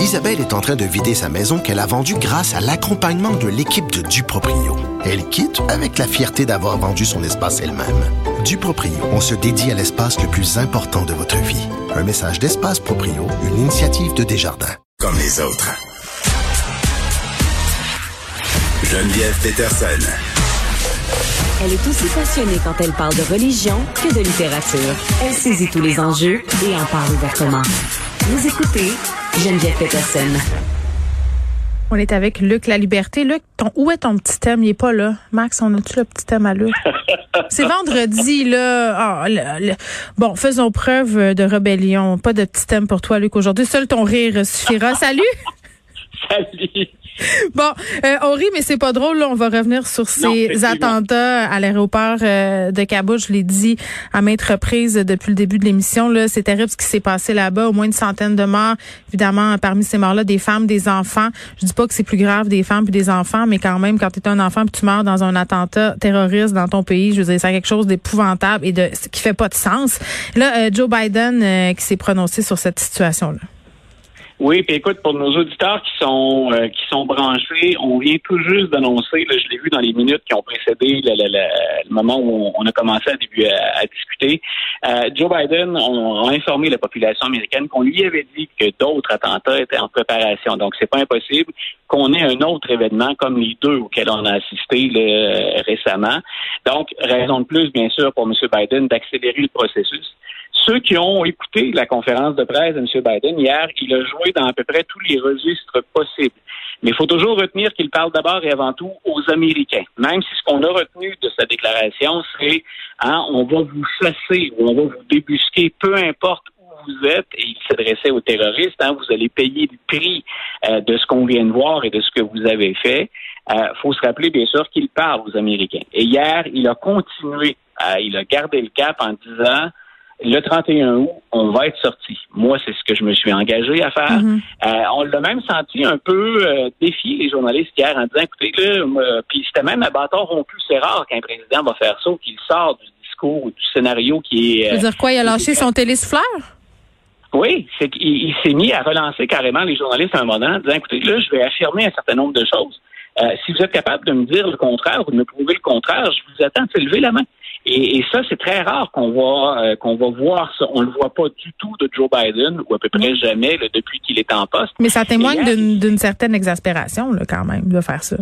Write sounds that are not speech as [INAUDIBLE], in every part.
Isabelle est en train de vider sa maison qu'elle a vendue grâce à l'accompagnement de l'équipe de Duproprio. Elle quitte avec la fierté d'avoir vendu son espace elle-même. Duproprio, on se dédie à l'espace le plus important de votre vie. Un message d'Espace Proprio, une initiative de Desjardins. Comme les autres. Geneviève Peterson. Elle est aussi passionnée quand elle parle de religion que de littérature. Elle saisit tous les enjeux et en parle ouvertement. Vous écoutez Geneviève Peterson. On est avec Luc La Liberté. Luc, ton, où est ton petit thème? Il est pas là. Max, on a-tu le petit thème à Luc? [LAUGHS] C'est vendredi, là. Ah, le- le- Bon, faisons preuve de rébellion. Pas de petit thème pour toi, Luc, aujourd'hui. Seul ton rire suffira. Salut! [LAUGHS] Salut. [LAUGHS] Bon, euh, on rit, mais c'est pas drôle. Là. On va revenir sur ces attentats à l'aéroport euh, de Kaboul. Je l'ai dit à maintes reprises depuis le début de l'émission. Là, c'est terrible ce qui s'est passé là-bas. Au moins une centaine de morts. Évidemment, parmi ces morts-là, des femmes, des enfants. Je dis pas que c'est plus grave des femmes puis des enfants, mais quand même, quand tu es un enfant puis tu meurs dans un attentat terroriste dans ton pays, je veux dire, c'est quelque chose d'épouvantable et de qui fait pas de sens. Là, euh, Joe Biden euh, qui s'est prononcé sur cette situation-là. Oui, puis écoute, pour nos auditeurs qui sont euh, qui sont branchés, on vient tout juste d'annoncer, je l'ai vu dans les minutes qui ont précédé le, le- le- le moment où on a commencé à, début, à, à discuter. Euh, Joe Biden a, informé la population américaine qu'on lui avait dit que d'autres attentats étaient en préparation. Donc, c'est pas impossible qu'on ait un autre événement comme les deux auxquels on a assisté récemment. Donc, raison de plus, bien sûr, pour M. Biden d'accélérer le processus. Ceux qui ont écouté la conférence de presse de M. Biden hier, il a joué dans à peu près tous les registres possibles. Mais il faut toujours retenir qu'il parle d'abord et avant tout aux Américains. Même si ce qu'on a retenu de sa déclaration, c'est hein, on va vous chasser ou on va vous débusquer, peu importe où vous êtes, et il s'adressait aux terroristes, hein, vous allez payer le prix euh, de ce qu'on vient de voir et de ce que vous avez fait. Il faut se rappeler, bien sûr, qu'il parle aux Américains. Et hier, il a continué, euh, il a gardé le cap en disant le 31 août, on va être sorti. Moi, c'est ce que je me suis engagé à faire. Mhm. Euh, on l'a même senti un peu euh, défier les journalistes hier en disant, écoutez, là, puis c'était même à bâton rompu. C'est rare qu'un président va faire ça qu'il sort du discours ou du scénario qui est... Veux euh, dire quoi? Il a lâché son télésouffleur? oui, c'est qu'il il s'est mis à relancer carrément les journalistes à un moment, en disant, écoutez, là, je vais affirmer un certain nombre de choses. Euh, si vous êtes capable de me dire le contraire ou de me prouver le contraire, je vous attends de lever la main. Et, et ça, c'est très rare qu'on va euh, qu'on va voir ça. On le voit pas du tout de Joe Biden, ou à peu près jamais là, depuis qu'il est en poste. Mais ça témoigne d'une d'une certaine exaspération, là, quand même, de faire ça.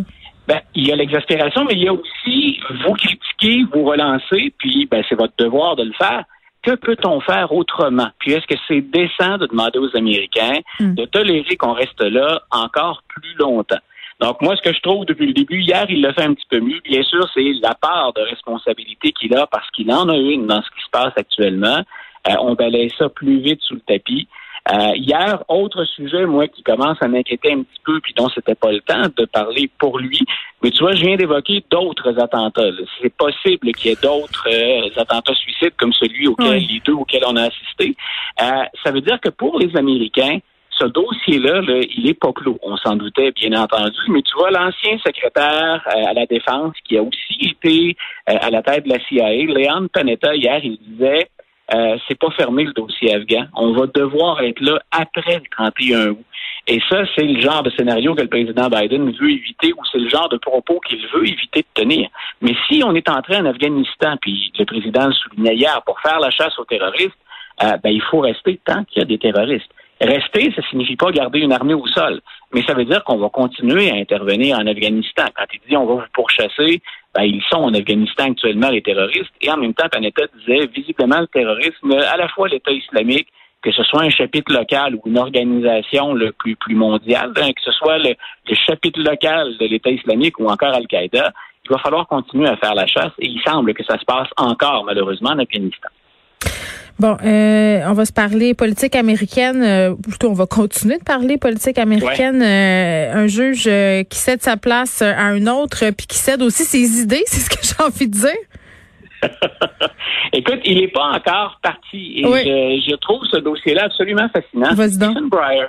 Ben, il y a l'exaspération, mais il y a aussi vous critiquer, vous relancer, puis ben, c'est votre devoir de le faire. Que peut-on faire autrement? Puis est-ce que c'est décent de demander aux Américains Mm. de tolérer qu'on reste là encore plus longtemps? Donc, moi, ce que je trouve depuis le début, hier, il l'a fait un petit peu mieux. Bien sûr, c'est la part de responsabilité qu'il a parce qu'il en a une dans ce qui se passe actuellement. Euh, on balaye ça plus vite sous le tapis. Euh, hier, autre sujet, moi, qui commence à m'inquiéter un petit peu, puis dont c'était pas le temps de parler pour lui. Mais tu vois, je viens d'évoquer d'autres attentats. C'est possible qu'il y ait d'autres euh, attentats suicides comme celui auquel Oui. les deux auxquels on a assisté. Euh, ça veut dire que pour les Américains, ce dossier-là, là, il est pas clos. On s'en doutait, bien entendu. Mais tu vois, l'ancien secrétaire euh, à la Défense, qui a aussi été euh, à la tête de la CIA, Leon Panetta, hier, il disait euh, c'est pas fermé le dossier afghan. On va devoir être là après le 31 août. Et ça, c'est le genre de scénario que le président Biden veut éviter ou c'est le genre de propos qu'il veut éviter de tenir. Mais si on est entré en Afghanistan, puis le président le soulignait hier, pour faire la chasse aux terroristes, ben, il faut rester tant qu'il y a des terroristes. Rester, ça signifie pas garder une armée au sol, mais ça veut dire qu'on va continuer à intervenir en Afghanistan. Quand il dit on va vous pourchasser, ben, ils sont en Afghanistan actuellement, les terroristes, et en même temps, Panetta disait, visiblement, le terrorisme, à la fois l'État islamique, que ce soit un chapitre local ou une organisation le plus, plus mondiale, hein, que ce soit le, le chapitre local de l'État islamique ou encore Al-Qaïda, il va falloir continuer à faire la chasse, et il semble que ça se passe encore, malheureusement, en Afghanistan. Bon, euh, on va se parler politique américaine. euh, plutôt, on va continuer de parler politique américaine. Euh, un juge euh, qui cède sa place à un autre, puis qui cède aussi ses idées, c'est ce que j'ai envie de dire. [LAUGHS] Écoute, il n'est pas encore parti. Et Oui. je, je trouve ce dossier-là absolument fascinant. Stephen Breyer.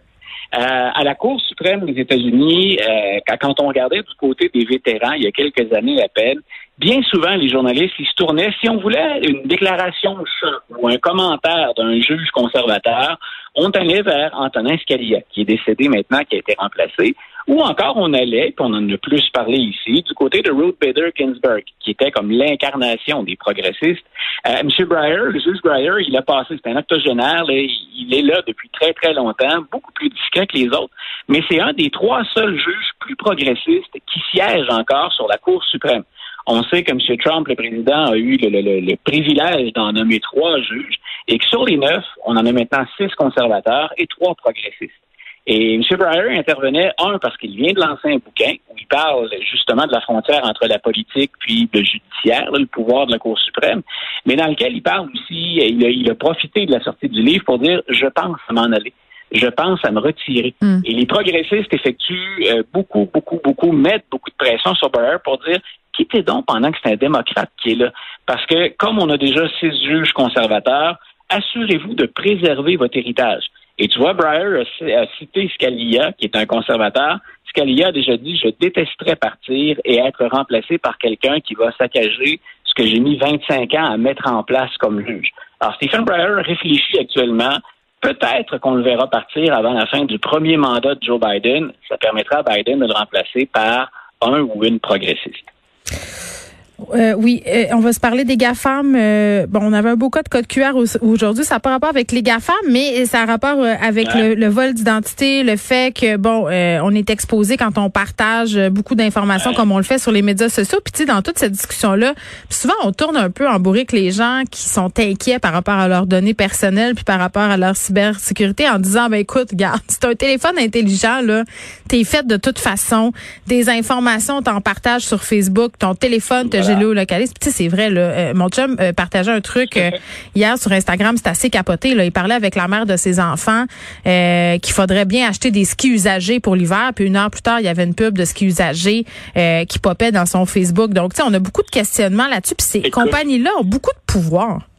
À la Cour suprême des États-Unis, quand on regardait du côté des vétérans il y a quelques années à peine, bien souvent, les journalistes, ils se tournaient, si on voulait une déclaration ou un commentaire d'un juge conservateur, on allait vers Antonin Scalia, qui est décédé maintenant, qui a été remplacé, ou encore on allait, puis on en a plus parlé ici, du côté de Ruth Bader Ginsburg, qui était comme l'incarnation des progressistes. Euh, M. Breyer, le juge Breyer, il a passé, c'est un octogénaire, il est là depuis très très longtemps, beaucoup plus discret que les autres, mais c'est un des trois seuls juges plus progressistes qui siègent encore sur la Cour suprême. On sait que M. Trump, le président, a eu le, privilège d'en nommer trois juges et que sur les neuf, on en a maintenant six conservateurs et trois progressistes. Et M. Breyer intervenait, un, parce qu'il vient de lancer un bouquin où il parle justement de la frontière entre la politique puis le judiciaire, le pouvoir de la Cour suprême, mais dans lequel il parle aussi, il a, profité de la sortie du livre pour dire, je pense à m'en aller je pense à me retirer. Hmm. Et les progressistes effectuent euh, beaucoup, beaucoup, beaucoup, mettent beaucoup de pression sur Breyer pour dire quittez donc pendant que c'est un démocrate qui est là. Parce que comme on a déjà six juges conservateurs, assurez-vous de préserver votre héritage. Et tu vois, Breyer a, cité Scalia, qui est un conservateur. Scalia a déjà dit, je détesterais partir et être remplacé par quelqu'un qui va saccager ce que j'ai mis 25 ans à mettre en place comme juge. Alors, Stephen Breyer réfléchit actuellement. Peut-être qu'on le verra partir avant la fin du premier mandat de Joe Biden. Ça permettra à Biden de le remplacer par un ou une progressiste. Euh, oui, euh, on va se parler des GAFAM. Euh, bon, on avait un beau code code QR aujourd'hui. Ça n'a pas rapport avec les GAFAM, mais ça a rapport avec le, vol d'identité, le fait que, bon, on est exposé quand on partage beaucoup d'informations comme on le fait sur les médias sociaux. Puis, tu sais, dans toute cette discussion-là, souvent, on tourne un peu en bourrique les gens qui sont inquiets par rapport à leurs données personnelles puis par rapport à leur cybersécurité en disant, ben écoute, regarde, c'est un téléphone intelligent, là, t'es fait de toute façon. Des informations, t'en partages sur Facebook, ton téléphone te géolocalise. Tu sais, c'est vrai, là, euh, mon chum euh, partageait un truc euh, [LAUGHS] hier sur Instagram, c'était assez capoté. Là. Il parlait avec la mère de ses enfants qu'il faudrait bien acheter des skis usagés pour l'hiver. Puis une heure plus tard, il y avait une pub de skis usagés qui popait dans son Facebook. Donc, tu sais, on a beaucoup de questionnements là-dessus. Puis ces compagnies-là ont beaucoup de pouvoir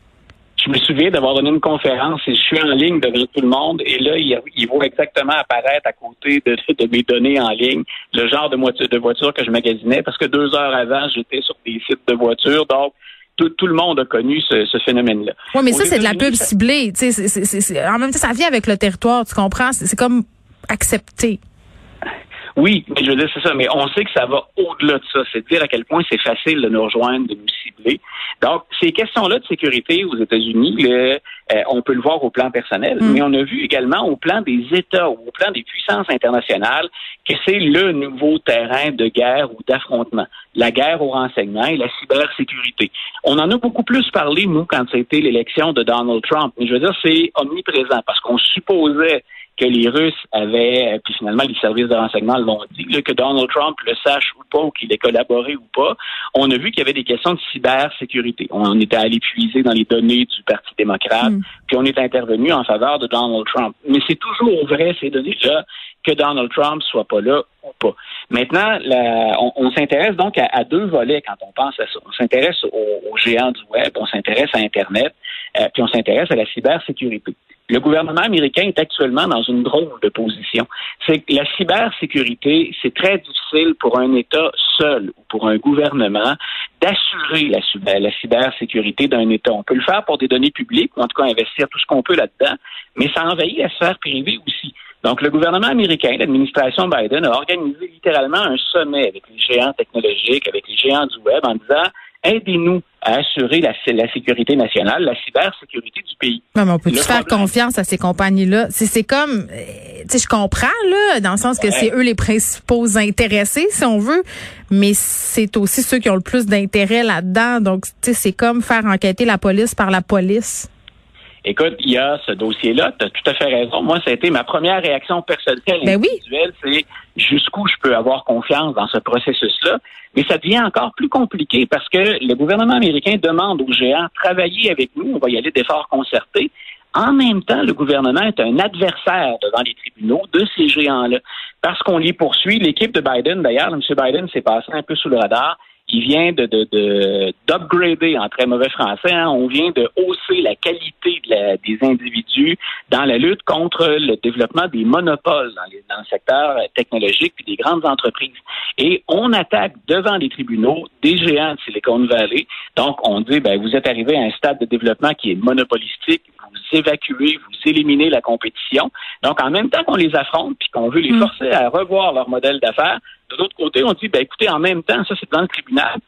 je me souviens d'avoir donné une conférence et je suis en ligne devant tout le monde et là, il, il va exactement apparaître à côté de, de, mes données en ligne, le genre de voiture, de voiture que je magasinais parce que deux heures avant, j'étais sur des sites de voitures. Donc, tout, tout, le monde a connu ce, ce phénomène-là. Oui, mais ça, c'est de la pub ciblée. en même temps, ça vient avec le territoire, tu comprends? C'est comme accepté. Oui, mais je veux dire, c'est ça, mais on sait que ça va au-delà de ça. C'est dire à quel point c'est facile de nous rejoindre, de nous cibler. Donc, ces questions-là de sécurité aux États-Unis, euh, on peut le voir au plan personnel, mm. mais on a vu également au plan des États ou au plan des puissances internationales que c'est le nouveau terrain de guerre ou d'affrontement. La guerre au renseignement et la cybersécurité. On en a beaucoup plus parlé, nous, quand c'était l'élection de Donald Trump. Mais je veux dire, c'est omniprésent parce qu'on supposait que les Russes avaient, euh, puis finalement les services de renseignement l'ont dit, que Donald Trump le sache ou pas, ou qu'il ait collaboré ou pas, on a vu qu'il y avait des questions de cybersécurité. On était allé puiser dans les données du Parti démocrate, mm. puis on est intervenu en faveur de Donald Trump. Mais c'est toujours vrai, ces données-là, que Donald Trump soit pas là ou pas. Maintenant, on, s'intéresse donc à, deux volets quand on pense à ça. On s'intéresse aux, géants du web, on s'intéresse à Internet, euh, puis on s'intéresse à la cybersécurité. Le gouvernement américain est actuellement dans une drôle de position. C'est que la cybersécurité, c'est très difficile pour un État seul ou pour un gouvernement d'assurer la, la cybersécurité d'un État. On peut le faire pour des données publiques, ou en tout cas investir tout ce qu'on peut là-dedans, mais ça envahit la sphère privée aussi. Donc, le gouvernement américain, l'administration Biden, a organisé littéralement un sommet avec les géants technologiques, avec les géants du web, en disant aidez-nous à assurer la, sécurité nationale, la cybersécurité du pays. mais on peut faire confiance à ces compagnies-là? C'est comme, euh, tu sais, je comprends, là, dans le sens que c'est eux les principaux intéressés, si on veut, mais c'est aussi ceux qui ont le plus d'intérêt là-dedans. Donc, tu sais, c'est comme faire enquêter la police par la police. Écoute, il y a ce dossier-là, tu as tout à fait raison. Moi, ça a été ma première réaction personnelle ben individuelle, c'est jusqu'où je peux avoir confiance dans ce processus-là. Mais ça devient encore plus compliqué parce que le gouvernement américain demande aux géants travailler avec nous, on va y aller d'efforts concertés. En même temps, le gouvernement est un adversaire devant les tribunaux de ces géants-là parce qu'on les poursuit. L'équipe de Biden, d'ailleurs, M. Biden s'est passé un peu sous le radar il vient de d'upgrader en très mauvais français. Hein, on vient de hausser la qualité des individus dans la lutte contre le développement des monopoles dans, dans le secteur technologique puis des grandes entreprises. Et on attaque devant les tribunaux des géants de Silicon Valley. Donc, on dit, ben, vous êtes arrivé à un stade de développement qui est monopolistique, vous évacuez, vous éliminez la compétition. Donc, en même temps qu'on les affronte puis qu'on veut les mm. forcer à revoir leur modèle d'affaires, de l'autre côté, on dit, ben, écoutez, en même temps, ça, c'est dans le tribunal.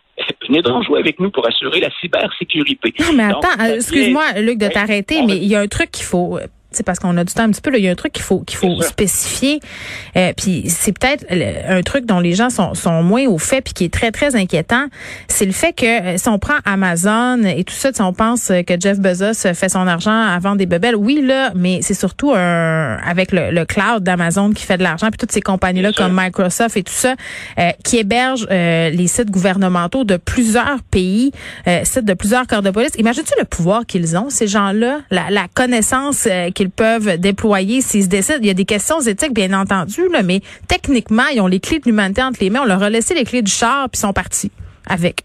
Venez donc jouer avec nous pour assurer la cybersécurité. Non, mais attends, excuse-moi, Luc, de t'arrêter, mais il y a un truc qu'il faut c'est parce qu'on a du temps un petit peu. Il y a un truc qu'il faut qu'il faut spécifier. Euh, puis c'est peut-être un truc dont les gens sont, sont moins au fait, puis qui est très très inquiétant. C'est le fait que euh, si on prend Amazon et tout ça, si on pense que Jeff Bezos fait son argent avant des bebelles, oui là, mais c'est surtout un avec le, cloud d'Amazon qui fait de l'argent, puis toutes ces compagnies là comme Microsoft et tout ça euh, qui hébergent euh, les sites gouvernementaux de plusieurs pays, sites de plusieurs corps de police. Imagine-tu le pouvoir qu'ils ont ces gens-là, la, la connaissance qu'ils peuvent déployer s'ils se décident. Il y a des questions éthiques, bien entendu, mais techniquement, ils ont les clés de l'humanité entre les mains. On leur a laissé les clés du char, puis ils sont partis avec.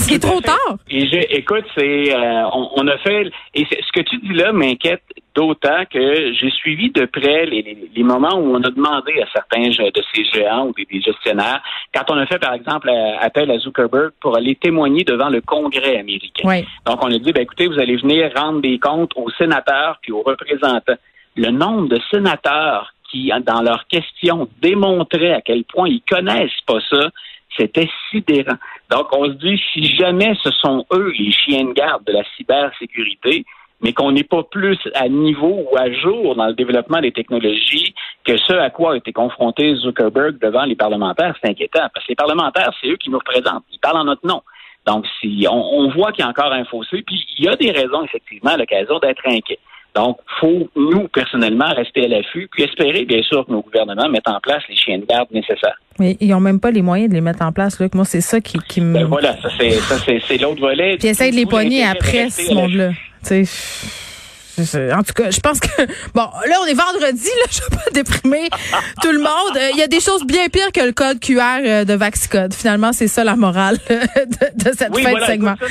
C'est trop tard. [LAUGHS] Et écoute, c'est euh, on, a fait et ce que tu dis là m'inquiète d'autant que j'ai suivi de près les, les, moments où on a demandé à certains de ces géants ou des, gestionnaires, quand on a fait par exemple appel à Zuckerberg pour aller témoigner devant le Congrès américain. Donc on a dit, ben, écoutez, vous allez venir rendre des comptes aux sénateurs puis aux représentants. Le nombre de sénateurs qui, dans leurs questions, démontraient à quel point ils connaissent pas ça, c'était sidérant. Donc, on se dit, si jamais ce sont eux les chiens de garde de la cybersécurité, mais qu'on n'est pas plus à niveau ou à jour dans le développement des technologies que ce à quoi a été confronté Zuckerberg devant les parlementaires, c'est inquiétant. Parce que les parlementaires, c'est eux qui nous représentent. Ils parlent en notre nom. Donc, si on, voit qu'il y a encore un fossé, puis il y a des raisons, effectivement, à l'occasion d'être inquiet. Donc, faut, nous, personnellement, rester à l'affût, puis espérer, bien sûr, que nos gouvernements mettent en place les chiens de garde nécessaires. Oui, ils n'ont même pas les moyens de les mettre en place, Luc. Moi, c'est ça qui, qui me... Ben voilà, ça, c'est l'autre volet. Puis essaye de les pogner après, ce monde-là. En tout cas, je pense que [LAUGHS] bon, là on est vendredi, là, [LAUGHS] je vais pas déprimer tout le monde. Euh, il y a des choses bien pires que le code QR euh, de Vaxcode. Finalement, c'est ça la morale [LAUGHS] de, cette fin de segment. ça,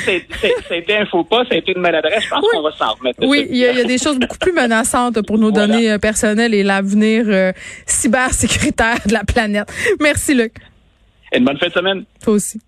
c'était un faux pas, été une maladresse. Je pense qu'on va s'en remettre. Oui, il y, a des choses beaucoup plus menaçantes pour nos données euh, personnelles et l'avenir cybersécuritaire de la planète. Merci, Luc. Et une bonne fin de semaine. Toi aussi.